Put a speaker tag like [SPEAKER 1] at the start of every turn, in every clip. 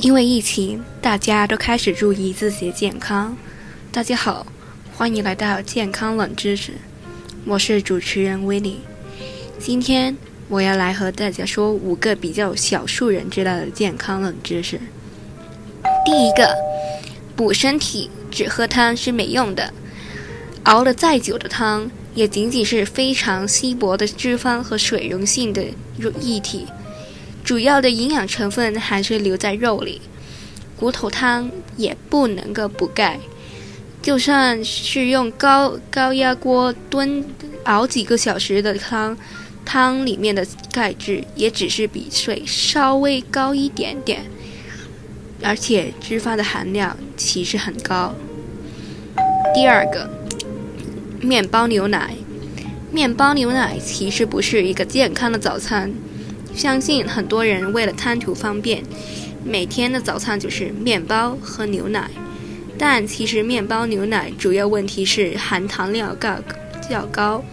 [SPEAKER 1] 因为疫情，大家都开始注意自己的健康。大家好，欢迎来到健康冷知识，我是主持人威利。今天我要来和大家说五个比较少数人知道的健康冷知识。第一个，补身体只喝汤是没用的，熬得再久的汤也仅仅是非常稀薄的脂肪和水溶性的液体。主要的营养成分还是留在肉里，骨头汤也不能够补钙，就算是用高高压锅炖熬几个小时的汤，汤里面的钙质也只是比水稍微高一点点，而且脂肪的含量其实很高。第二个，面包牛奶，面包牛奶其实不是一个健康的早餐。相信很多人为了贪图方便，每天的早餐就是面包和牛奶。但其实面包、牛奶主要问题是含糖量高较高，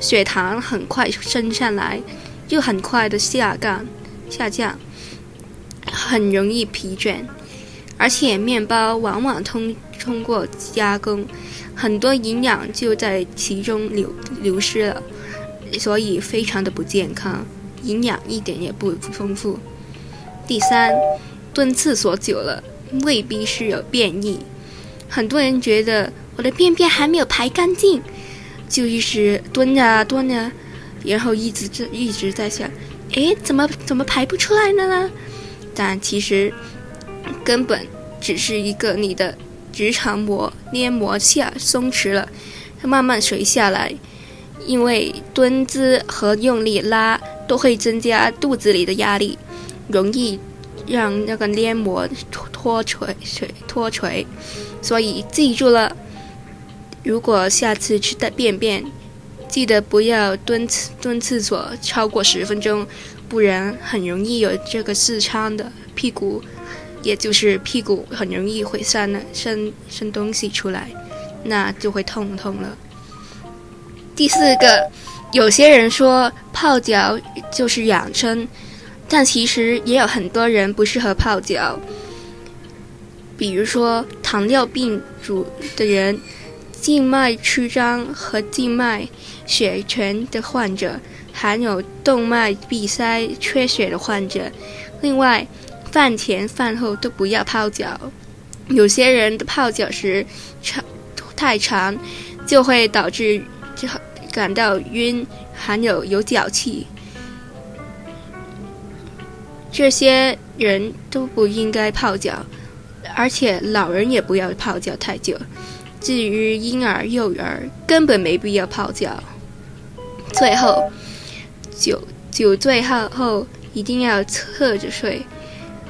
[SPEAKER 1] 血糖很快升上来，又很快的下降下降，很容易疲倦。而且面包往往通通过加工，很多营养就在其中流流失了，所以非常的不健康。营养一点也不丰富。第三，蹲厕所久了未必是有便意。很多人觉得我的便便还没有排干净，就一直蹲啊蹲啊，然后一直这一直在想，哎，怎么怎么排不出来了呢？但其实根本只是一个你的直肠膜黏膜下松弛了，它慢慢垂下来，因为蹲姿和用力拉。都会增加肚子里的压力，容易让那个黏膜脱脱垂垂脱垂，所以记住了，如果下次吃的便便，记得不要蹲蹲厕所超过十分钟，不然很容易有这个痔疮的屁股，也就是屁股很容易会生生生东西出来，那就会痛痛了。第四个。有些人说泡脚就是养生，但其实也有很多人不适合泡脚。比如说糖尿病主的人、静脉曲张和静脉血栓的患者，还有动脉闭塞缺血的患者。另外，饭前饭后都不要泡脚。有些人的泡脚时长太长，就会导致就。感到晕，还有有脚气，这些人都不应该泡脚，而且老人也不要泡脚太久。至于婴儿、幼儿，根本没必要泡脚。最后，酒酒醉后后一定要侧着睡，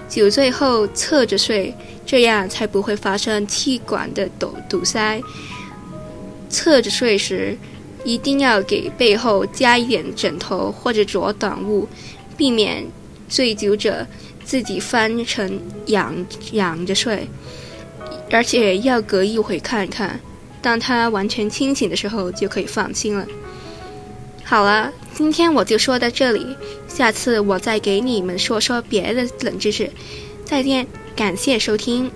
[SPEAKER 1] 酒醉后侧着睡，这样才不会发生气管的堵堵塞。侧着睡时。一定要给背后加一点枕头或者着短物，避免醉酒者自己翻成仰仰着睡，而且要隔一会看看，当他完全清醒的时候就可以放心了。好了，今天我就说到这里，下次我再给你们说说别的冷知识。再见，感谢收听。